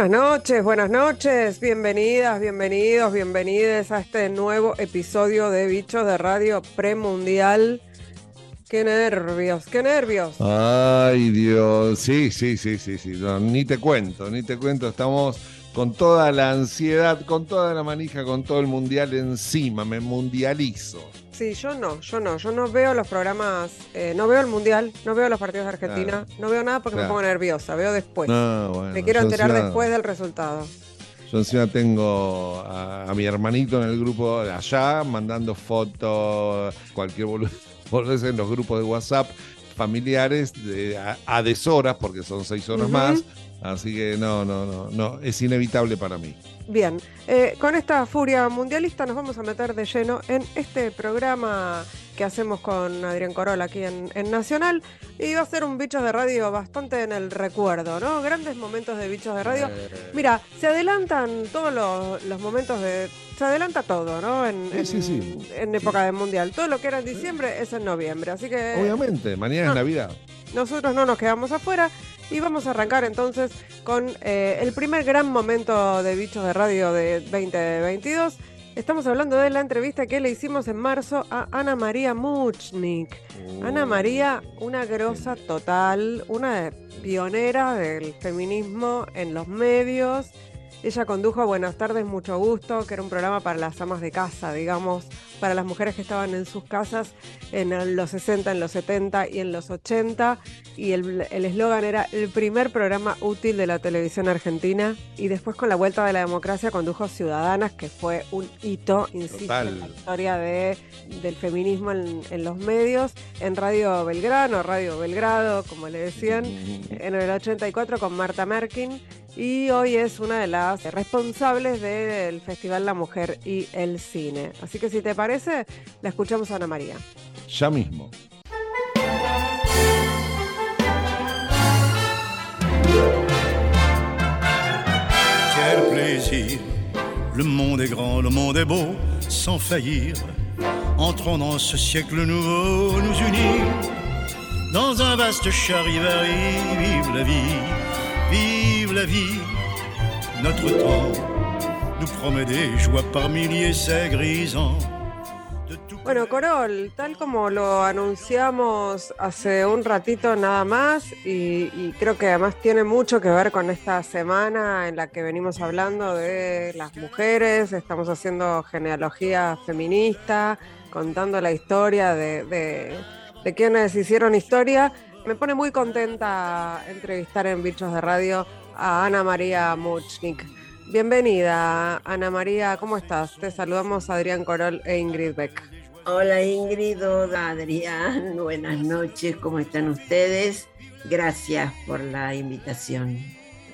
Buenas noches, buenas noches, bienvenidas, bienvenidos, bienvenides a este nuevo episodio de Bichos de Radio Premundial. Qué nervios, qué nervios. Ay, Dios, sí, sí, sí, sí, sí, ni te cuento, ni te cuento, estamos con toda la ansiedad, con toda la manija, con todo el mundial encima, me mundializo. Sí, yo no, yo no, yo no veo los programas, eh, no veo el mundial, no veo los partidos de Argentina, no veo nada porque me pongo nerviosa, veo después. me quiero enterar después del resultado. Yo encima tengo a, mi hermanito en el grupo de allá, mandando fotos, cualquier boludez en los grupos de WhatsApp familiares de, a, deshoras, porque son seis horas más, Así que no, no, no, no, es inevitable para mí. Bien, eh, con esta furia mundialista nos vamos a meter de lleno en este programa que hacemos con Adrián Corolla aquí en, Nacional. Y va a ser un bicho de radio bastante en el recuerdo, ¿no? Grandes momentos de bichos de radio. Eh. Mira, se adelantan todos los, momentos de. Se adelanta todo, ¿no? En, en, época de mundial. Todo lo que era en diciembre es en noviembre. Así que. Obviamente, mañana es Navidad. Nosotros no nos quedamos afuera y vamos a arrancar entonces con eh, el primer gran momento de Bichos de Radio de 2022. Estamos hablando de la entrevista que le hicimos en marzo a Ana María Muchnik. Ana María, una grosa total, una pionera del feminismo en los medios. Ella condujo Buenas tardes, mucho gusto, que era un programa para las amas de casa, digamos, para las mujeres que estaban en sus casas en los 60, en los 70 y en los 80. Y el eslogan era el primer programa útil de la televisión argentina. Y después con la vuelta de la democracia condujo Ciudadanas, que fue un hito, insisto, en la historia de, del feminismo en, en, los medios. En Radio Belgrano, Radio Belgrado, como le decían, en el 84 con Marta Merkin y hoy es una de las responsables del Festival La Mujer y el Cine. Así que si te parece, la escuchamos a Ana María. Ya mismo. Quel plaisir, le monde est grand, le monde est beau, sans faillir. Entrons dans ce siècle nouveau, nous unir dans un vaste charivari, vive la vie, vive la vie. Notre temps nous promet des joies par milliers, c'est grisant. Bueno, Corol, tal como lo anunciamos hace un ratito nada más, y, creo que además tiene mucho que ver con esta semana en la que venimos hablando de las mujeres, estamos haciendo genealogía feminista, contando la historia de, de quienes hicieron historia. Me pone muy contenta entrevistar en Bichos de Radio a Ana María Muchnik. Bienvenida, Ana María, ¿cómo estás? Te saludamos Adrián Corol e Ingrid Beck. Hola Ingrid, hola Adrián, buenas noches, ¿cómo están ustedes? Gracias por la invitación.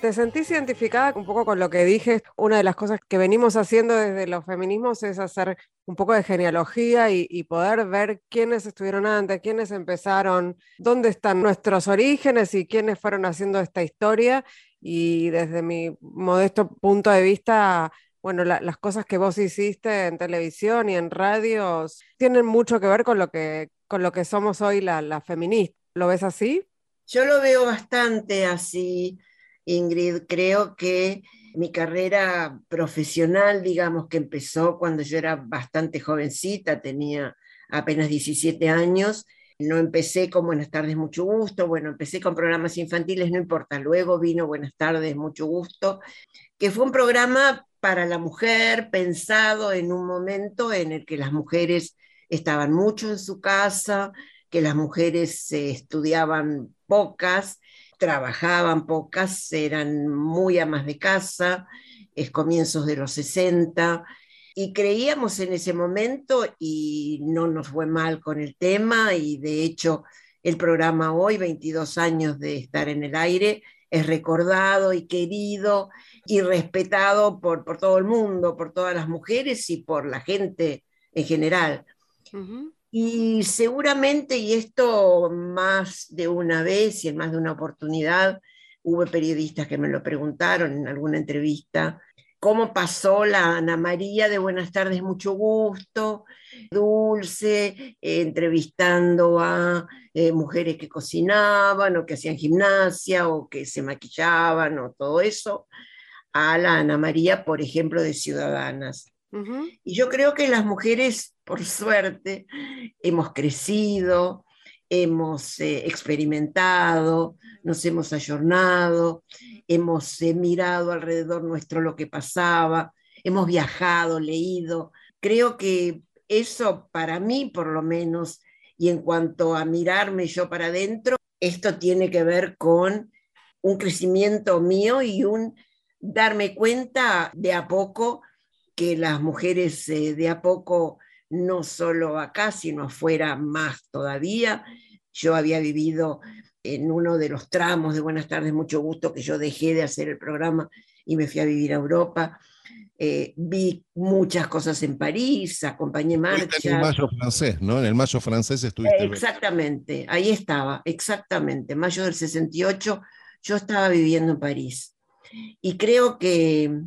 ¿Te sentís identificada un poco con lo que dije? Una de las cosas que venimos haciendo desde los feminismos es hacer un poco de genealogía y, poder ver quiénes estuvieron antes, quiénes empezaron, dónde están nuestros orígenes y quiénes fueron haciendo esta historia. Y desde mi modesto punto de vista, bueno, las cosas que vos hiciste en televisión y en radio tienen mucho que ver con lo que, con lo que somos hoy las la feministas. ¿Lo ves así? Yo lo veo bastante así, Ingrid. Creo que mi carrera profesional, digamos que empezó cuando yo era bastante jovencita, tenía apenas 17 años. No empecé con Buenas tardes, mucho gusto. Bueno, empecé con programas infantiles, no importa. Luego vino Buenas tardes, mucho gusto, que fue un programa para la mujer, pensado en un momento en el que las mujeres estaban mucho en su casa, que las mujeres estudiaban pocas, trabajaban pocas, eran muy amas de casa, es comienzos de los 60, y creíamos en ese momento y no nos fue mal con el tema, y de hecho el programa hoy, 22 años de estar en el aire, es recordado y querido y respetado por, por todo el mundo, por todas las mujeres y por la gente en general. Y seguramente, y esto más de una vez y en más de una oportunidad, hubo periodistas que me lo preguntaron en alguna entrevista, cómo pasó la Ana María de Buenas tardes, mucho gusto, dulce, eh, entrevistando a eh, mujeres que cocinaban o que hacían gimnasia o que se maquillaban o todo eso, a la Ana María, por ejemplo, de Ciudadanas. Y yo creo que las mujeres, por suerte, hemos crecido, hemos eh, experimentado, nos hemos ayornado, hemos eh, mirado alrededor nuestro lo que pasaba, hemos viajado, leído. Creo que eso para mí, por lo menos, y en cuanto a mirarme yo para adentro, esto tiene que ver con un crecimiento mío y un darme cuenta de a poco que las mujeres eh, de a poco, no solo acá, sino afuera más todavía. Yo había vivido en uno de los tramos de Buenas tardes, mucho gusto, que yo dejé de hacer el programa y me fui a vivir a Europa. Eh, vi muchas cosas en París, acompañé Estuviste En el marchas. mayo francés, ¿no? En el mayo francés estuviste. Exactamente, ahí estaba, exactamente. Mayo del 68, yo estaba viviendo en París. Y creo que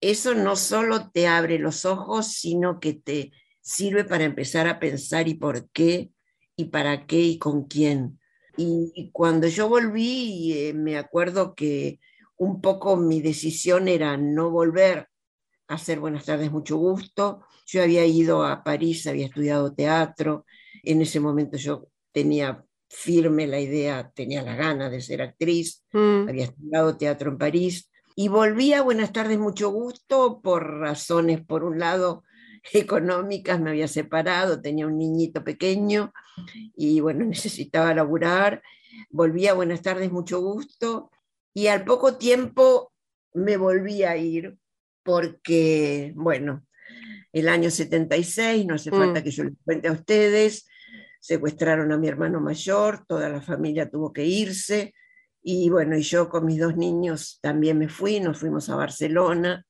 eso no solo te abre los ojos, sino que te sirve para empezar a pensar y por qué, y para qué, y con quién. Y, cuando yo volví, eh, me acuerdo que un poco mi decisión era no volver a hacer Buenas tardes, mucho gusto. Yo había ido a París, había estudiado teatro. En ese momento yo tenía firme la idea, tenía la gana de ser actriz Mm. había estudiado teatro en París y volví a Buenas tardes, mucho gusto, por razones, por un lado, económicas, me había separado, tenía un niñito pequeño y bueno, necesitaba laburar. Volví a Buenas tardes, mucho gusto y al poco tiempo me volví a ir porque, bueno, el año 76, no hace Mm. falta que yo les cuente a ustedes, secuestraron a mi hermano mayor, toda la familia tuvo que irse, y bueno, y yo con mis dos niños también me fui, nos fuimos a Barcelona.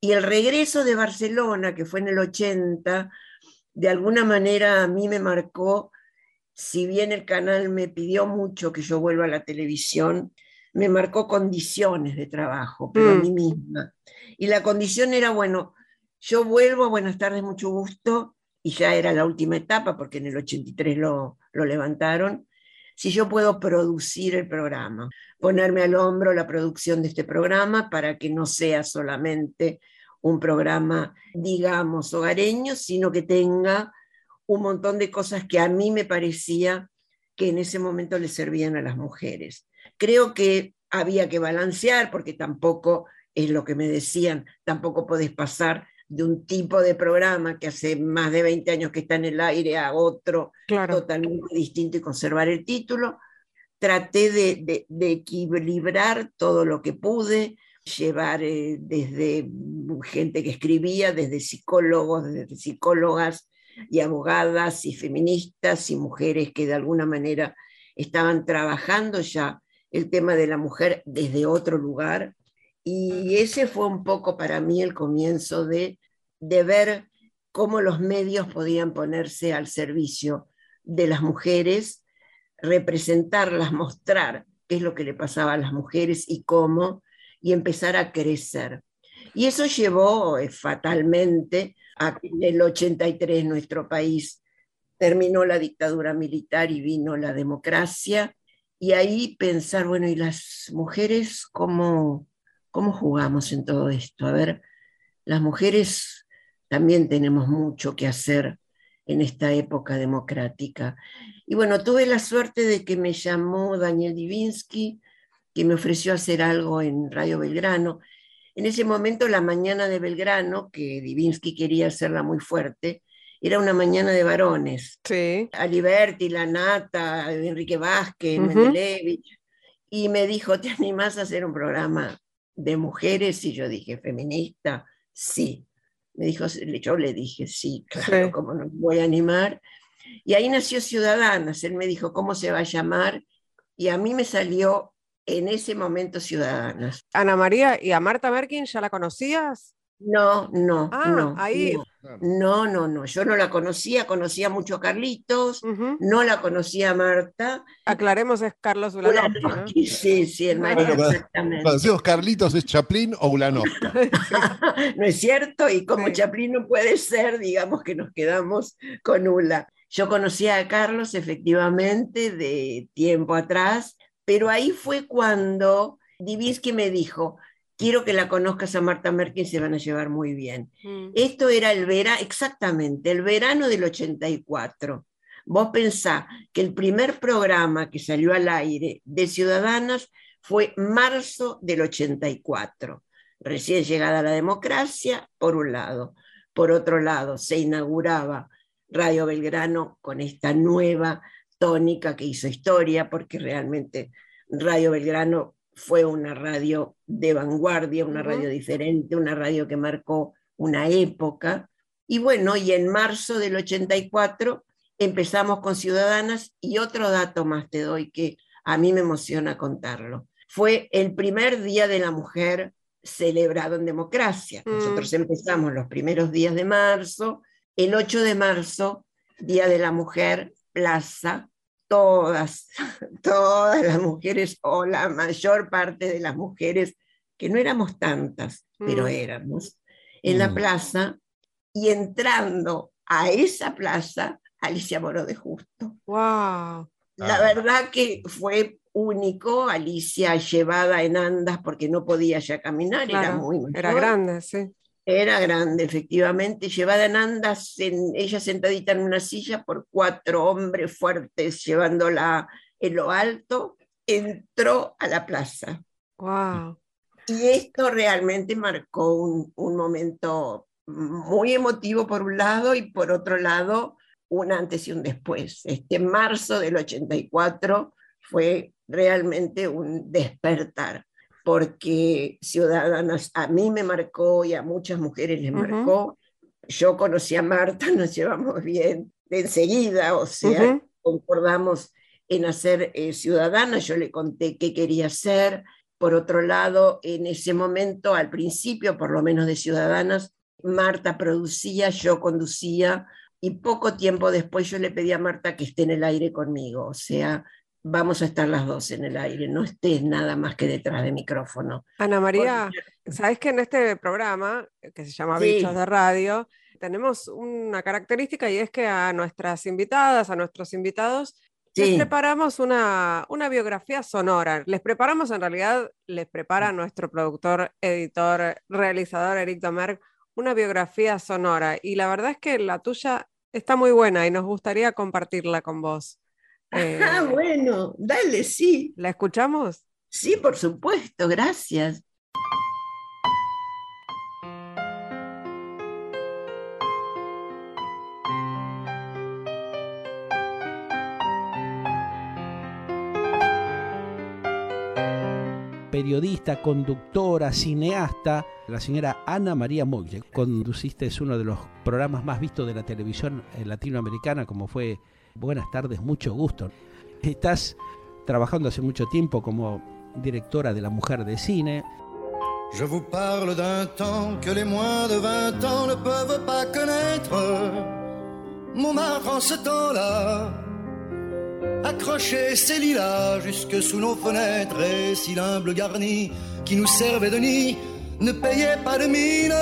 Y el regreso de Barcelona, que fue en el 80, de alguna manera a mí me marcó, si bien el canal me pidió mucho que yo vuelva a la televisión, me marcó condiciones de trabajo, pero a Mm. mí misma. Y la condición era, bueno, yo vuelvo, buenas tardes, mucho gusto, y ya era la última etapa, porque en el 83 lo, lo levantaron, si yo puedo producir el programa, ponerme al hombro la producción de este programa para que no sea solamente un programa, digamos, hogareño, sino que tenga un montón de cosas que a mí me parecía que en ese momento le servían a las mujeres. Creo que había que balancear, porque tampoco es lo que me decían, tampoco podés pasar de un tipo de programa que hace más de 20 años que está en el aire a otro Claro. totalmente distinto y conservar el título. Traté de, de- de equilibrar todo lo que pude, llevar eh, desde gente que escribía, desde psicólogos, desde psicólogas y abogadas y feministas y mujeres que de alguna manera estaban trabajando ya el tema de la mujer desde otro lugar. Y ese fue un poco para mí el comienzo de, de ver cómo los medios podían ponerse al servicio de las mujeres, representarlas, mostrar qué es lo que le pasaba a las mujeres y cómo, y empezar a crecer. Y eso llevó eh, fatalmente a que en el 83 nuestro país terminó la dictadura militar y vino la democracia, y ahí pensar, bueno, ¿y las mujeres cómo, cómo jugamos en todo esto? A ver, las mujeres también tenemos mucho que hacer en esta época democrática. Y bueno, tuve la suerte de que me llamó Daniel Divinsky, que me ofreció hacer algo en Radio Belgrano. En ese momento, la mañana de Belgrano, que Divinsky quería hacerla muy fuerte, era una mañana de varones. Sí. Aliberti, La Nata, Enrique Vázquez. Mendelevich, y me dijo, ¿te animás a hacer un programa de mujeres? Y yo dije, ¿feminista? Sí. Me dijo, yo le dije, sí, claro, Sí. ¿cómo no voy a animar? Y ahí nació Ciudadanas. Él me dijo, ¿cómo se va a llamar? Y a mí me salió en ese momento Ciudadanas. Ana María, ¿y a Marta Merkin ya la conocías? No, no, Ah, no. ahí. no. No, no, no. Yo no la conocía, conocía mucho a Carlitos, no la conocía a Marta. Aclaremos, es Carlos Ulanovsky, ¿no? Ulanovsky, Sí, sí, el marido, exactamente. Cuando decimos Carlitos, ¿es Chaplin o Ulanovka? ¿No es cierto? Y como Sí. Chaplin no puede ser, digamos que nos quedamos con Ula. Yo conocía a Carlos efectivamente de tiempo atrás, pero ahí fue cuando Divinsky me dijo, quiero que la conozcas a Marta Merkel, se van a llevar muy bien. Mm. Esto era el verano, exactamente, el verano del 84. Vos pensá que el primer programa que salió al aire de Ciudadanas fue marzo del 84. Recién llegada la democracia, por un lado. Por otro lado, se inauguraba Radio Belgrano con esta nueva tónica que hizo historia, porque realmente Radio Belgrano fue una radio de vanguardia, una radio diferente, una radio que marcó una época. Y bueno, y en marzo del 84 empezamos con Ciudadanas y otro dato más te doy que a mí me emociona contarlo. Fue el primer Día de la Mujer celebrado en democracia. Mm. Nosotros empezamos los primeros días de marzo, el 8 de marzo, Día de la Mujer, plaza, todas, todas las mujeres o la mayor parte de las mujeres, que no éramos tantas, pero Mm. éramos, en la Mm. plaza y entrando a esa plaza, Alicia Moro de Justo. Wow. La Ah. verdad que fue único, Alicia llevada en andas porque no podía ya caminar, era muy mayor. Era grande, sí. Era grande, efectivamente, llevada en andas, en- ella sentadita en una silla por cuatro hombres fuertes llevándola en lo alto, entró a la plaza. Wow. Y esto realmente marcó un, un momento muy emotivo por un lado y por otro lado un antes y un después. Este marzo del 84 fue realmente un despertar, porque Ciudadanas a mí me marcó y a muchas mujeres les Ujú. marcó. Yo conocí a Marta, nos llevamos bien de enseguida, o sea, concordamos en hacer eh, Ciudadana, yo le conté qué quería hacer. Por otro lado, en ese momento, al principio, por lo menos de Ciudadanas, Marta producía, yo conducía, y poco tiempo después yo le pedí a Marta que esté en el aire conmigo, o sea, vamos a estar las dos en el aire, no estés nada más que detrás de micrófono. Ana María, sabes que en este programa, que se llama Sí. Bichos de Radio, tenemos una característica y es que a nuestras invitadas, a nuestros invitados, les preparamos una, una biografía sonora. Les preparamos, en realidad, les prepara nuestro productor, editor, realizador Eric Domergue una biografía sonora. Y la verdad es que la tuya está muy buena y nos gustaría compartirla con vos. Eh, Ah, bueno, dale, sí, ¿La escuchamos? sí, por supuesto, gracias. periodista, conductora, cineasta, la señora Ana María Mogle. Conduciste es uno de los programas más vistos de la televisión eh, latinoamericana, como fue Buenas tardes, mucho gusto. Estás trabajando hace mucho tiempo como directora de La Mujer de Cine. Je vous parle d'un temps que les moins de 20 ans ne peuvent pas connaître. Montmartre en ce temps-là, accrochait ses lilas jusque sous nos fenêtres et si l'humble garni qui nous servait de nid ne payait pas de mine.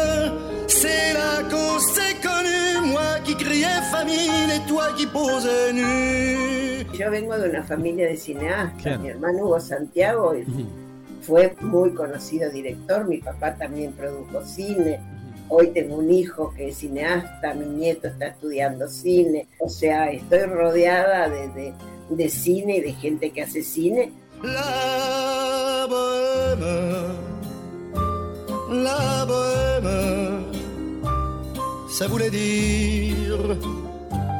C'est là qu'on s'est connus, moi qui criais famine et toi qui posais nu. Yo vengo de una familia de cineastas. Claro. Mi hermano Hugo Santiago fue muy conocido director, mi papá también produjo cine. Hoy tengo un hijo que es cineasta, mi nieto está estudiando cine. O sea, estoy rodeada de, de- de cine y de gente que hace cine. La bohème, la bohème, ça voulait dire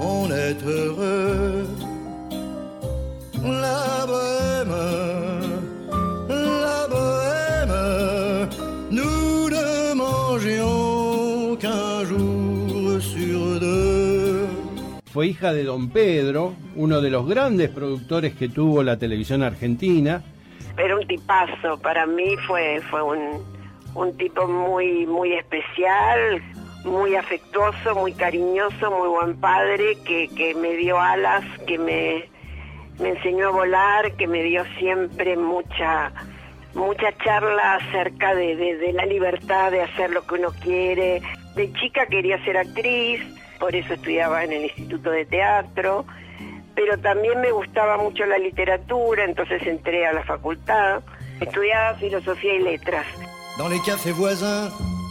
on est heureux. La bohème, la bohème, nous ne mangions qu'un jour sur deux. Fue hija de don Pedro, uno de los grandes productores que tuvo la televisión argentina. era un tipazo, para mí fue, fue un, un tipo muy, muy especial, muy afectuoso, muy cariñoso, muy buen padre, que, que me dio alas, que me, me enseñó a volar, que me dio siempre mucha, mucha charla acerca de, de- la libertad de hacer lo que uno quiere. De chica quería ser actriz, por eso estudiaba en el Instituto de Teatro pero también me gustaba mucho la literatura, entonces entré a la facultad, estudiaba filosofía y letras.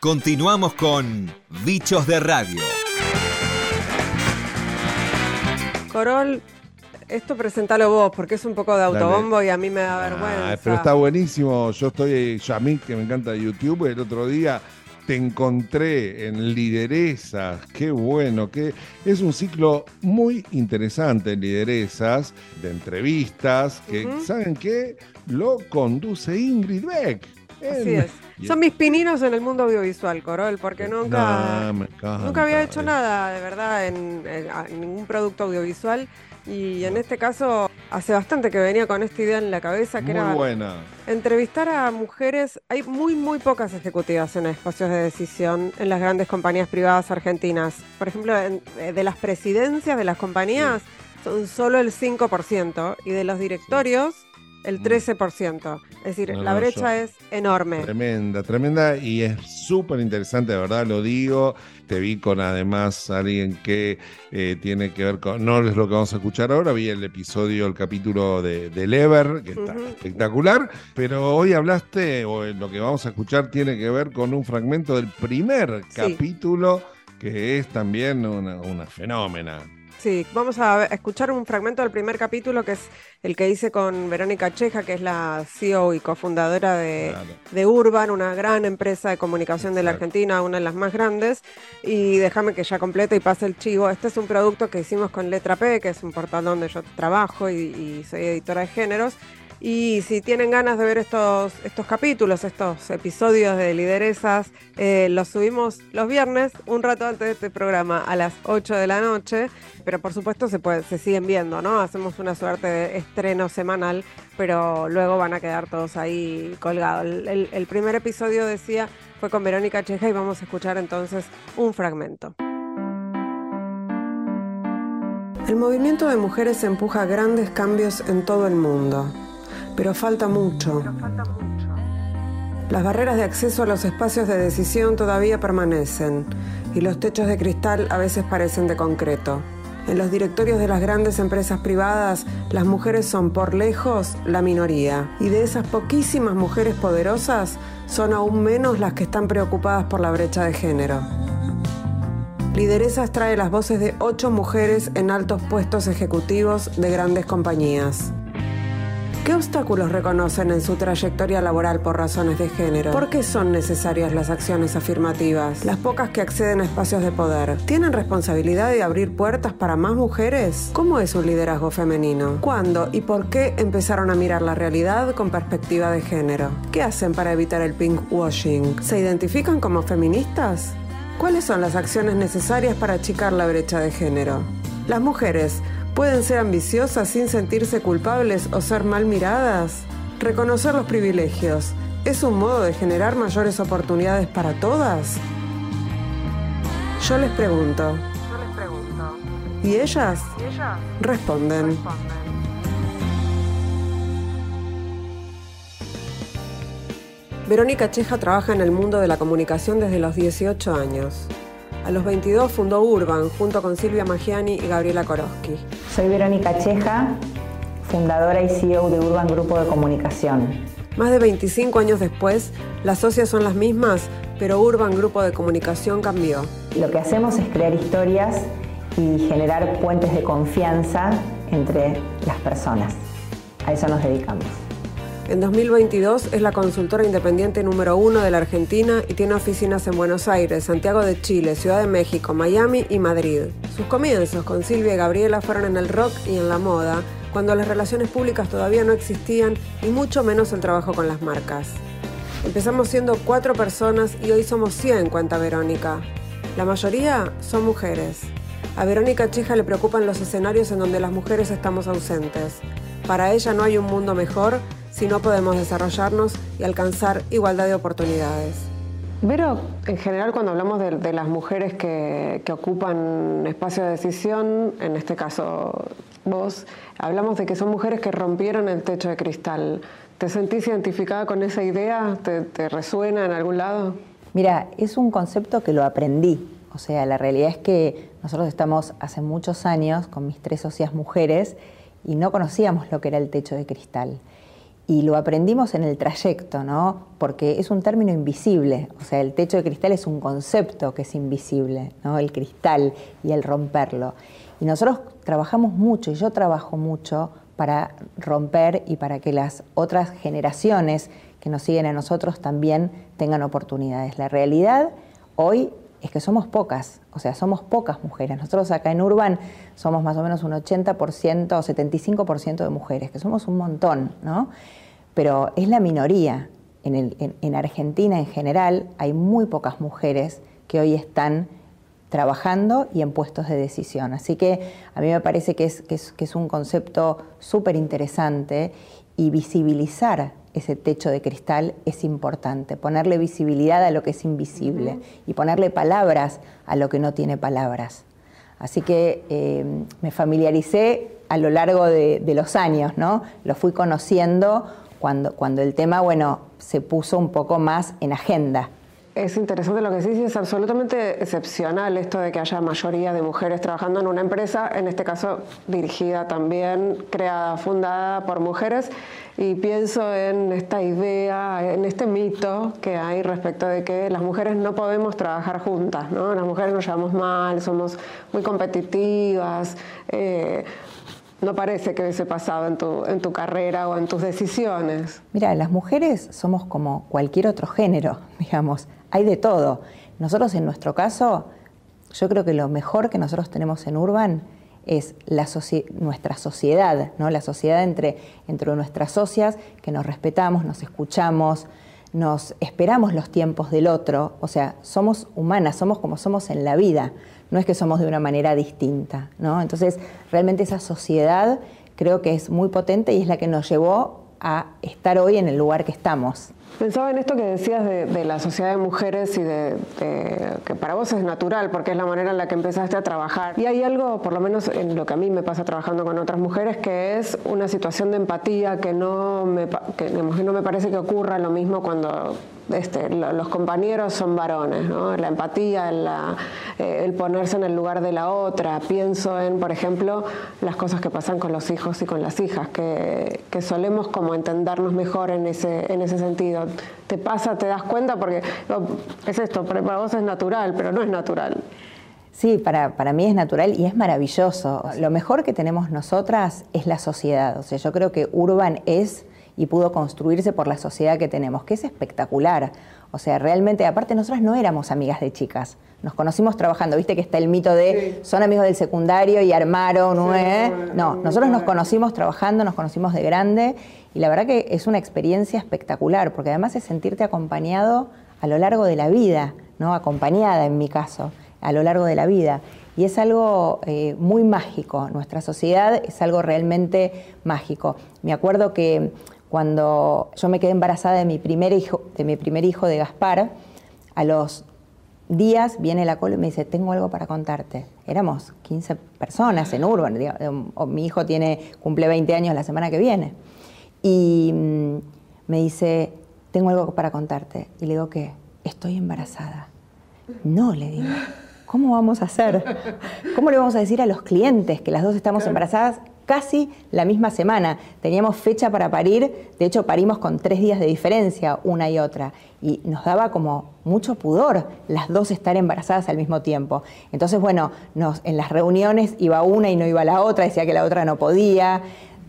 Continuamos con Bichos de Radio. Corol, esto presentalo vos, porque es un poco de autobombo Dale. y a mí me da vergüenza. Ah, pero está buenísimo. Yo estoy, mí que me encanta YouTube, el otro día te encontré en Lideresas. Qué bueno, que es un ciclo muy interesante en Lideresas, de entrevistas, que. ¿saben qué? Lo conduce Ingrid Beck. Así es. Son mis pininos en el mundo audiovisual, Corol, porque nunca, No, nunca había hecho nada, de verdad, en, en- a- en ningún producto audiovisual. Y en este caso, hace bastante que venía con esta idea en la cabeza, que Muy era buena. entrevistar a mujeres. Hay muy, muy pocas ejecutivas en espacios de decisión en las grandes compañías privadas argentinas. Por ejemplo, en- eh, de las presidencias de las compañías son solo el 5% y de los directorios el Mm. 13%. Es decir, No, la brecha es enorme. Tremenda, tremenda y es súper interesante, de verdad lo digo. Te vi con además alguien que eh, tiene que ver con, no es lo que vamos a escuchar ahora, vi el episodio, el capítulo de, de Lever, que está espectacular, pero hoy hablaste, o lo que vamos a escuchar tiene que ver con un fragmento del primer Sí. capítulo, que es también una, una fenómena. Sí, vamos a escuchar un fragmento del primer capítulo que es el que hice con Verónica Cheja, que es la CEO y cofundadora de, Claro. de Urban, una gran empresa de comunicación de la. Argentina, una de las más grandes. Y déjame que ya complete y pase el chivo. Este es un producto que hicimos con Letra P, que es un portal donde yo trabajo y, y soy editora de géneros. Y si tienen ganas de ver estos, estos capítulos, estos episodios de lideresas, eh, los subimos los viernes, un rato antes de este programa, a las 8 de la noche. Pero por supuesto se, puede, se siguen viendo, ¿no? Hacemos una suerte de estreno semanal, pero luego van a quedar todos ahí colgados. El, el- el primer episodio, decía, fue con Verónica Cheja y vamos a escuchar entonces un fragmento. El movimiento de mujeres empuja grandes cambios en todo el mundo, pero falta mucho. Las barreras de acceso a los espacios de decisión todavía permanecen y los techos de cristal a veces parecen de concreto. En los directorios de las grandes empresas privadas, las mujeres son por lejos la minoría y de esas poquísimas mujeres poderosas son aún menos las que están preocupadas por la brecha de género. Lideresas trae las voces de ocho mujeres en altos puestos ejecutivos de grandes compañías. ¿Qué obstáculos reconocen en su trayectoria laboral por razones de género? ¿Por qué son necesarias las acciones afirmativas? Las pocas que acceden a espacios de poder, ¿tienen responsabilidad de abrir puertas para más mujeres? ¿Cómo es un liderazgo femenino? ¿Cuándo y por qué empezaron a mirar la realidad con perspectiva de género? ¿Qué hacen para evitar el pinkwashing? ¿Se identifican como feministas? ¿Cuáles son las acciones necesarias para achicar la brecha de género? Las mujeres pueden ser ambiciosas sin sentirse culpables o ser mal miradas. Reconocer los privilegios es un modo de generar mayores oportunidades para todas. Yo les pregunto. ¿Y ellas? Responden. Verónica Cheja trabaja en el mundo de la comunicación desde los 18 años. A los 22 fundó Urban junto con Silvia Magiani y Gabriela Koroski. Soy Verónica Cheja, fundadora y CEO de Urban Grupo de Comunicación. Más de 25 años después, las socias son las mismas, pero Urban Grupo de Comunicación cambió. Lo que hacemos es crear historias y generar puentes de confianza entre las personas. A eso nos dedicamos. En 2022 es la consultora independiente número uno de la Argentina y tiene oficinas en Buenos Aires, Santiago de Chile, Ciudad de México, Miami y Madrid. Sus comienzos con Silvia y Gabriela fueron en el rock y en la moda, cuando las relaciones públicas todavía no existían y mucho menos el trabajo con las marcas. Empezamos siendo cuatro personas y hoy somos 100, cuenta Verónica. La mayoría son mujeres. A Verónica Cheja le preocupan los escenarios en donde las mujeres estamos ausentes. Para ella no hay un mundo mejor, si no podemos desarrollarnos y alcanzar igualdad de oportunidades. Vero, en general cuando hablamos de, las mujeres que, que ocupan espacio de decisión, en este caso vos, hablamos de que son mujeres que rompieron el techo de cristal. ¿Te sentís identificada con esa idea? ¿Te, resuena en algún lado? Mira, es un concepto que lo aprendí. O sea, la realidad es que nosotros estamos hace muchos años con mis tres socias mujeres y no conocíamos lo que era el techo de cristal. Y lo aprendimos en el trayecto, ¿no? Porque es un término invisible. O sea, el techo de cristal es un concepto que es invisible, ¿no? El cristal y el romperlo. Y nosotros trabajamos mucho, y yo trabajo mucho para romper y para que las otras generaciones que nos siguen a nosotros también tengan oportunidades. La realidad hoy es que somos pocas, o sea, somos pocas mujeres. Nosotros acá en Urban somos más o menos un 80% o 75% de mujeres, que somos un montón, ¿no? Pero es la minoría. En, en Argentina en general hay muy pocas mujeres que hoy están trabajando y en puestos de decisión. Así que a mí me parece que es, que es, un concepto súper interesante y visibilizar ese techo de cristal es importante, ponerle visibilidad a lo que es invisible y ponerle palabras a lo que no tiene palabras. Así que eh, me familiaricé a lo largo de, de, los años, ¿no? Lo fui conociendo cuando, cuando el tema, bueno, se puso un poco más en agenda. Es interesante lo que decís y es absolutamente excepcional esto de que haya mayoría de mujeres trabajando en una empresa, en este caso dirigida también, creada, fundada por mujeres. Y pienso en esta idea, en este mito que hay respecto de que las mujeres no podemos trabajar juntas, ¿no? Las mujeres nos llevamos mal, somos muy competitivas. Eh, no parece que hubiese pasado en tu, en tu carrera o en tus decisiones. Mira, las mujeres somos como cualquier otro género, digamos hay de todo. Nosotros en nuestro caso, yo creo que lo mejor que nosotros tenemos en Urban es nuestra sociedad, ¿no? la sociedad entre, entre nuestras socias, que nos respetamos, nos escuchamos, nos esperamos los tiempos del otro, o sea, somos humanas, somos como somos en la vida, no es que somos de una manera distinta. ¿no? Entonces, realmente esa sociedad creo que es muy potente y es la que nos llevó a estar hoy en el lugar que estamos. Pensaba en esto que decías de, la sociedad de mujeres y de, que para vos es natural porque es la manera en la que empezaste a trabajar. Y hay algo, por lo menos en lo que a mí me pasa trabajando con otras mujeres, que es una situación de empatía que no me, que, no me parece que ocurra lo mismo cuando este, los compañeros son varones, la empatía, eh, el ponerse en el lugar de la otra. Pienso en, por ejemplo, las cosas que pasan con los hijos y con las hijas, que, solemos como entendernos mejor en ese, en ese sentido. Te pasa, te das cuenta, porque es esto, para vos es natural, pero no es natural. Sí, para, para, mí es natural y es maravilloso. Lo mejor que tenemos nosotras es la sociedad. O sea, yo creo que Urban es y pudo construirse por la sociedad que tenemos, que es espectacular. O sea, realmente, aparte nosotras no éramos amigas de chicas, nos conocimos trabajando, viste que está el mito de son amigos del secundario y armaron, no, nosotros nos conocimos trabajando, nos conocimos de grande y la verdad que es una experiencia espectacular, porque además es sentirte acompañado a lo largo de la vida, ¿no? acompañada en mi caso, a lo largo de la vida. Y es algo eh, muy mágico, nuestra sociedad es algo realmente mágico. Me acuerdo que cuando yo me quedé embarazada de mi primer hijo, de mi primer hijo de Gaspar, a los días viene la cola y me dice, tengo algo para contarte. Éramos 15 personas en Urban, mi hijo tiene, cumple 20 años la semana que viene. Y mm, me dice, tengo algo para contarte. Y le digo, ¿qué? Estoy embarazada. No, le digo. ¿Cómo vamos a hacer? ¿Cómo le vamos a decir a los clientes que las dos estamos embarazadas casi la misma semana. Teníamos fecha para parir, de hecho parimos con tres días de diferencia una y otra. Y nos daba como mucho pudor las dos estar embarazadas al mismo tiempo. Entonces, bueno, en las reuniones iba una y no iba la otra, decía que la otra no podía.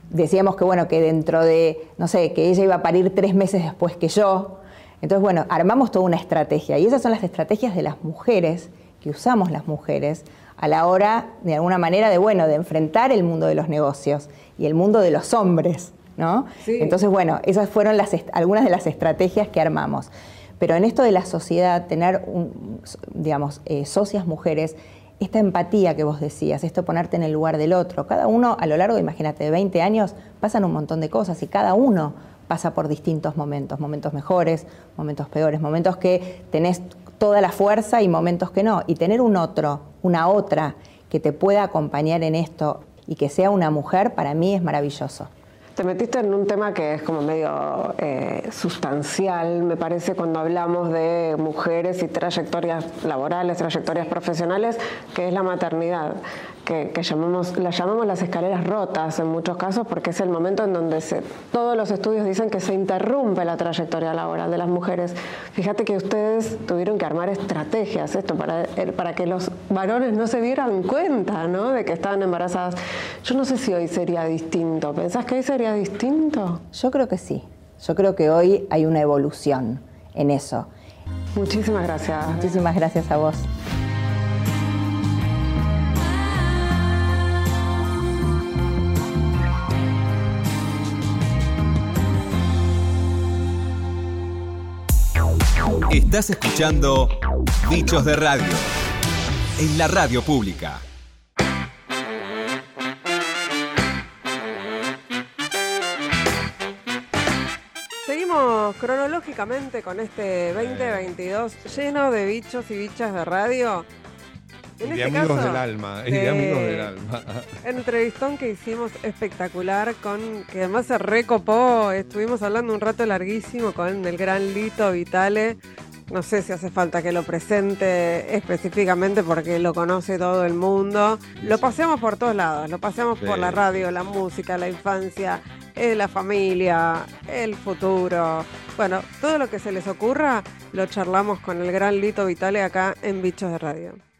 Decíamos que, bueno, que dentro de, no sé, que ella iba a parir tres meses después que yo. Entonces, bueno, armamos toda una estrategia. Y esas son las estrategias de las mujeres, que usamos las mujeres, a la hora, de alguna manera, de, bueno, de enfrentar el mundo de los negocios y el mundo de los hombres, ¿no? Entonces, bueno, esas fueron las algunas de las estrategias que armamos. Pero en esto de la sociedad, tener, digamos, eh, socias mujeres, esta empatía que vos decías, esto ponerte en el lugar del otro, cada uno a lo largo, imagínate, de 20 años pasan un montón de cosas y cada uno pasa por distintos momentos, momentos mejores, momentos peores, momentos que tenés toda la fuerza y momentos que no. Y tener un otro, una otra que te pueda acompañar en esto y que sea una mujer, para mí es maravilloso. Te metiste en un tema que es como medio eh, sustancial, me parece, cuando hablamos de mujeres y trayectorias laborales, trayectorias profesionales, que es la maternidad que, llamamos, las llamamos las escaleras rotas en muchos casos porque es el momento en donde se, todos los estudios dicen que se interrumpe la trayectoria laboral de las mujeres. Fíjate que ustedes tuvieron que armar estrategias esto para, eh, para que los varones no se dieran cuenta ¿no? de que estaban embarazadas. Yo no sé si hoy sería distinto. ¿Pensás que hoy sería distinto? Yo creo que sí. Yo creo que hoy hay una evolución en eso. Muchísimas gracias. Muchísimas gracias a vos. Estás escuchando Bichos de Radio en la radio pública. Seguimos cronológicamente con este 2022 lleno de bichos y bichas de radio. En y este amigos del alma, y de amigos del alma. Entrevistón que hicimos espectacular con que además se recopó, estuvimos hablando un rato larguísimo con el gran Lito Vitale. No sé si hace falta que lo presente específicamente porque lo conoce todo el mundo. Lo paseamos por todos lados, lo paseamos por la radio, la música, la infancia, eh, la familia, el futuro. Bueno, todo lo que se les ocurra lo charlamos con el gran Lito Vitale acá en Bichos de Radio.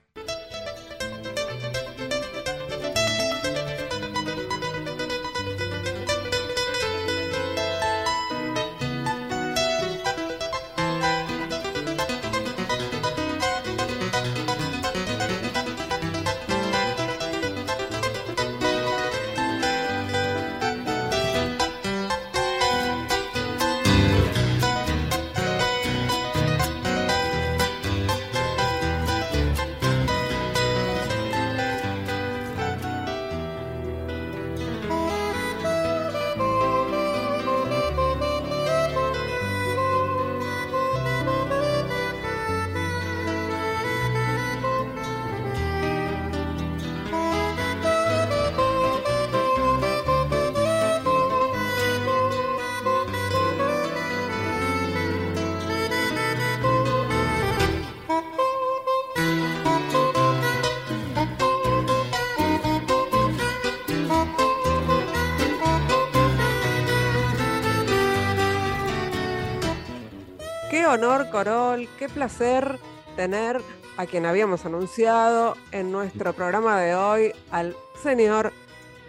Honor, Corol, qué placer tener a quien habíamos anunciado en nuestro programa de hoy, al señor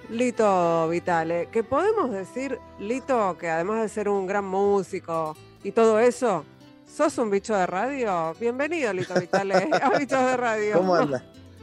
Lito Vitale. Que podemos decir, Lito, que además de ser un gran músico y todo eso, sos un bicho de radio. Bienvenido, Lito Vitale, a Bichos de Radio. ¿Cómo andan?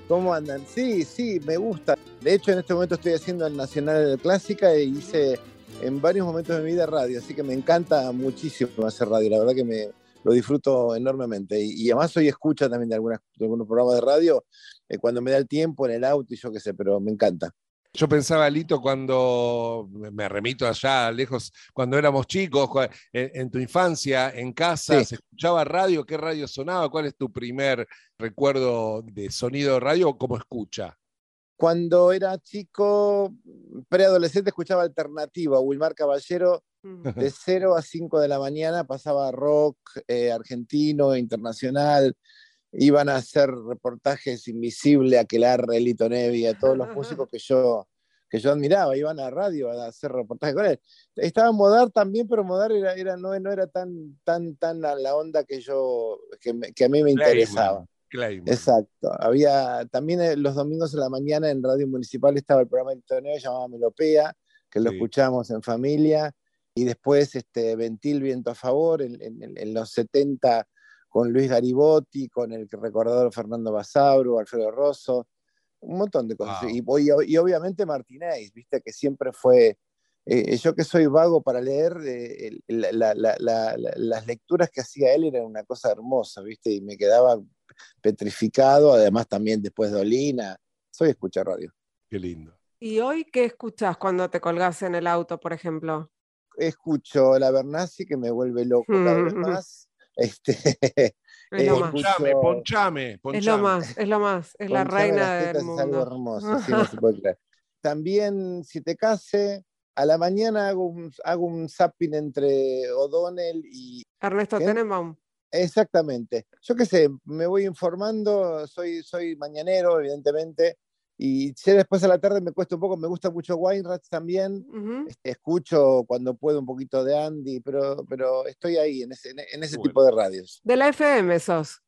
¿Cómo andan? Sí, sí, me gusta. De hecho, en este momento estoy haciendo el Nacional de Clásica e hice en varios momentos de mi vida radio, así que me encanta muchísimo hacer radio. La verdad que me, lo disfruto enormemente. Y, además soy escucha también de, algunas, algunos programas de radio eh, cuando me da el tiempo en el auto y yo qué sé, pero me encanta. Yo pensaba, Lito, cuando me remito allá lejos, cuando éramos chicos, en, tu infancia, en casa, se escuchaba radio, ¿qué radio sonaba? ¿Cuál es tu primer recuerdo de sonido de radio como escucha? Cuando era chico, preadolescente, escuchaba alternativa, Wilmar Caballero. De 0 a 5 de la mañana pasaba rock eh, argentino, internacional. Iban a hacer reportajes invisibles, a Quelar, Elito Nevi, a todos los músicos que yo, que yo admiraba. Iban a radio a hacer reportajes con él. Estaba Modar también, pero Modar era, era, no, no era tan, tan, tan a la onda que, yo, que, a mí me interesaba. Exacto. Había también eh, los domingos en la mañana en Radio Municipal estaba el programa de Nevi llamado Melopea, que lo escuchamos en familia y después este, Ventil Viento a Favor en, los 70 con Luis Garibotti, con el recordador Fernando Basauro, Alfredo Rosso, un montón de cosas. Y, y, obviamente Martínez, viste que siempre fue, eh, yo que soy vago para leer, eh, las lecturas que hacía él eran una cosa hermosa, viste, y me quedaba petrificado, además también después de Olina, soy escuchar radio. Qué lindo. ¿Y hoy qué escuchas cuando te colgas en el auto, por ejemplo? escucho la Bernasi que me vuelve loco cada vez más. Este, Es lo más. Ponchame, ponchame, ponchame. Es lo más, es lo más, es la Ponchame reina las del tetas Es algo mundo. hermoso, sí, no se puede creer. También, si te case, a la mañana hago un, hago un zapping entre O'Donnell y... Ernesto ¿Qué? Tenenbaum. Exactamente. Yo qué sé, me voy informando, soy, soy mañanero, evidentemente, y ya después a la tarde me cuesta un poco, me gusta mucho Weinrats también, Ujú. este, escucho cuando puedo un poquito de Andy, pero, pero estoy ahí, en ese, en ese Bueno. tipo de radios. De la FM sos.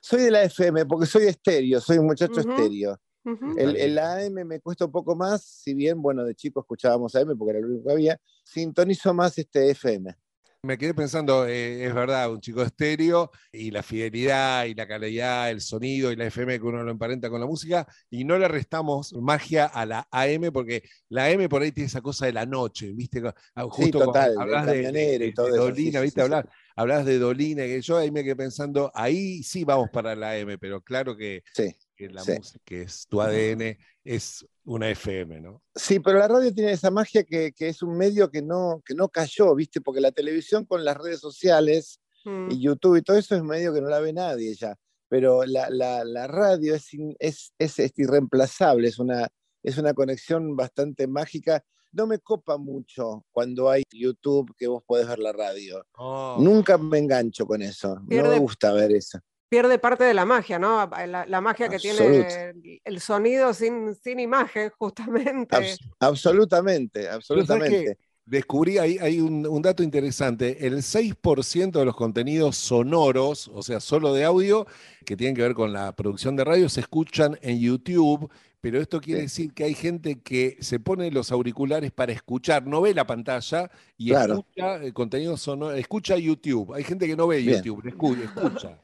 Soy de la FM, porque soy estéreo, soy un muchacho Ujú. estéreo. Ujú. El, bien. el AM me cuesta un poco más, si bien, bueno, de chico escuchábamos AM porque era lo único que había, sintonizo más este FM. Me quedé pensando, eh, es verdad, un chico estéreo y la fidelidad y la calidad, el sonido y la FM que uno lo emparenta con la música y no le restamos magia a la AM porque la AM por ahí tiene esa cosa de la noche, ¿viste? Ah, Justo total, hablas de, y de- todo de eso, Dolina, sí, ¿viste? sí, Hablas, hablas de Dolina, que yo ahí me quedé pensando, ahí sí vamos para la AM, pero claro que, Sí. que la Sí. música, que es tu ADN, es una FM, ¿no? Sí, pero la radio tiene esa magia que, que es un medio que no, que no cayó, ¿viste? Porque la televisión con las redes sociales Mm. y YouTube y todo eso es un medio que no la ve nadie ya. Pero la, la- la radio es, in- es, es, es irreemplazable, es una, es una conexión bastante mágica. No me copa mucho cuando hay YouTube que vos podés ver la radio. Oh. Nunca me engancho con eso. No Pierde- me gusta ver eso. Pierde parte de la magia, ¿no? La, la magia que tiene el, el sonido sin, sin imagen, justamente. Abs- absolutamente, Pero ¿sabes absolutamente. Descubrí, ahí hay un, un dato interesante, el 6% de los contenidos sonoros, o sea, solo de audio, que tienen que ver con la producción de radio, se escuchan en YouTube, pero esto quiere Sí. decir que hay gente que se pone los auriculares para escuchar, no ve la pantalla y Claro. escucha el contenido sonoro, escucha YouTube. Hay gente que no ve Bien. YouTube, escu- escucha.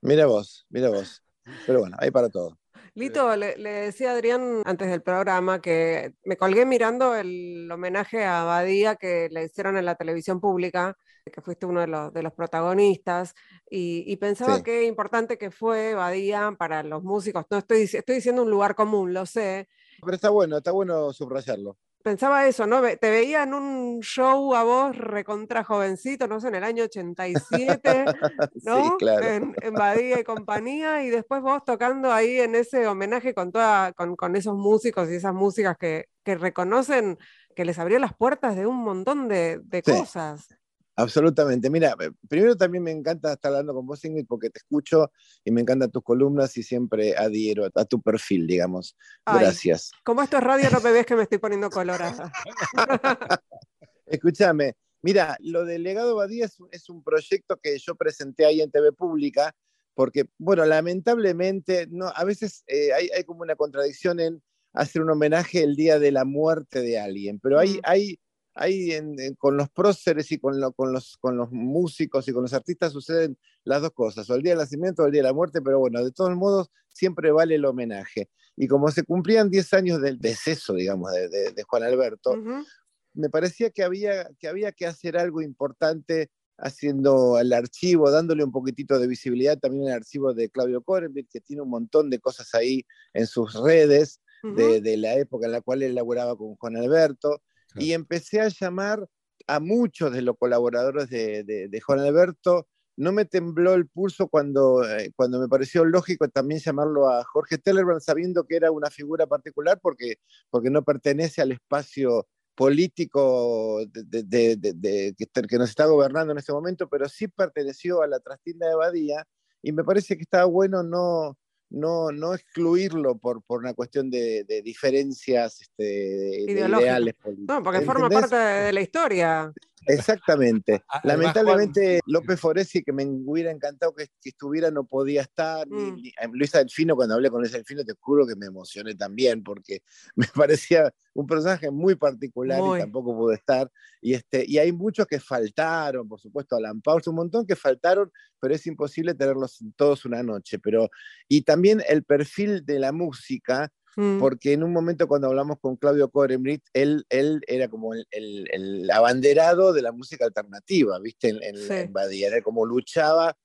Mira vos, mira vos. Pero bueno, hay para todo. Lito, le, le decía a Adrián antes del programa que me colgué mirando el homenaje a Badía que le hicieron en la televisión pública, que fuiste uno de los, de los protagonistas, y, y pensaba Sí. qué importante que fue Badía para los músicos. No estoy, estoy diciendo un lugar común, lo sé. Pero está bueno, está bueno subrayarlo. Pensaba eso, ¿no? Te veía en un show a vos recontra jovencito, no sé, en el año 87, ¿no? Sí, claro. En, en Badía y compañía, y después vos tocando ahí en ese homenaje con toda, con, con esos músicos y esas músicas que, que reconocen que les abrió las puertas de un montón de, de Sí. cosas. Absolutamente. Mira, eh, primero también me encanta estar hablando con vos, Ingrid, porque te escucho y me encantan tus columnas y siempre adhiero a, tu perfil, digamos. Ay. Gracias. Como esto es radio, no me ves que me estoy poniendo colorada. Escúchame, mira, lo del legado Badía es, un- es un proyecto que yo presenté ahí en TV Pública, porque, bueno, lamentablemente, no, a veces eh, hay, hay como una contradicción en hacer un homenaje el día de la muerte de alguien, pero hay, Mm. hay, hay en- en- con los próceres y con, lo- con, los, con los músicos y con los artistas suceden las dos cosas, o el día del nacimiento o el día de la muerte, pero bueno, de todos modos, siempre vale el homenaje. Y como se cumplían 10 años del deceso, digamos, de, de- de Juan Alberto, me parecía que había, que había que hacer algo importante haciendo el archivo, dándole un poquitito de visibilidad también al archivo de Claudio Korenbit, que tiene un montón de cosas ahí en sus redes de, la época en la cual él laboraba con Juan Alberto, Y empecé a llamar a muchos de los colaboradores de, Juan Alberto. No me tembló el pulso cuando, eh, cuando me pareció lógico también llamarlo a Jorge Tellerman, sabiendo que era una figura particular, porque, porque no pertenece al espacio político de, que, que nos está gobernando en este momento, pero sí perteneció a la trastienda de Badía, y me parece que estaba bueno no, no, no excluirlo por, por una cuestión de, de diferencias este, de ideales. No, porque forma parte de la historia. Exactamente. Además, Lamentablemente, López Foresi, que me hubiera encantado que, que estuviera, no podía estar. ni- Mm. ni- a Luisa Delfino, cuando hablé con Luisa Delfino, te juro que me emocioné también, porque me parecía un personaje muy particular Muy. y tampoco pudo estar. Y, este, y hay muchos que faltaron, por supuesto, Alan Pauls, un montón que faltaron, pero es imposible tenerlos todos una noche. Pero, y también el perfil de la música Mm. porque en un momento cuando hablamos con Claudio Koremrit, él, él era como el, el- el abanderado de la música alternativa, ¿viste? En, en, Sí. en Badía, era como luchaba,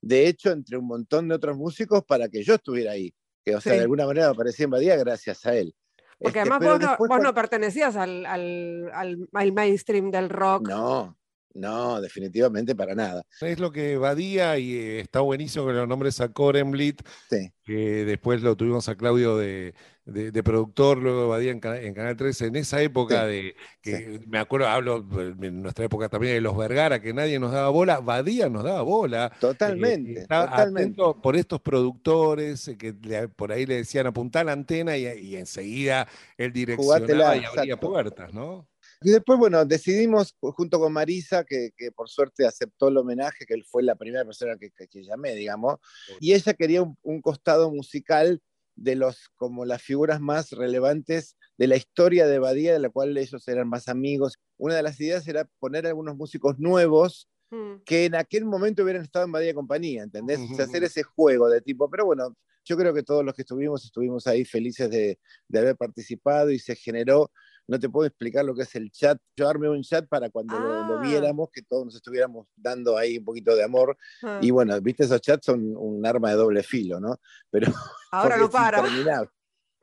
de hecho, entre un montón de otros músicos para que yo estuviera ahí, que o sea, Sí. de alguna manera aparecía en Badía gracias a él. Porque Este, además vos no, vos cuando- no pertenecías al, al- al- al mainstream del rock. No, no, definitivamente para nada. Es lo que Badía y eh, está buenísimo que lo nombres a Corenblit, Sí. que después lo tuvimos a Claudio de, de- de productor, luego Badía en, en Canal 13, en esa época Sí, de, que me acuerdo, hablo en nuestra época también de los Vergara, que nadie nos daba bola, Badía nos daba bola. Totalmente, Eh, estaba totalmente. atento por estos productores eh, que le- por ahí le decían apuntar la antena y, y enseguida él direccionaba Jugátela, y abría exacto. puertas, ¿no? Y después, bueno, decidimos ju- junto con Marisa, que, que por suerte aceptó el homenaje, que él fue la primera persona que, que- que llamé, digamos, y ella quería un, un costado musical de los, como las figuras más relevantes de la historia de Badía, de la cual ellos eran más amigos. Una de las ideas era poner algunos músicos nuevos Mm. que en aquel momento hubieran estado en Badía y Compañía, ¿entendés? O sea, hacer ese juego de tipo, pero bueno, yo creo que todos los que estuvimos, estuvimos ahí felices de, de haber participado y se generó, no te puedo explicar lo que es el chat, yo armé un chat para cuando lo, lo Ah. viéramos, que todos nos estuviéramos dando ahí un poquito de amor, Ah. y bueno, viste, esos chats son un arma de doble filo, ¿no? Pero Ahora no para.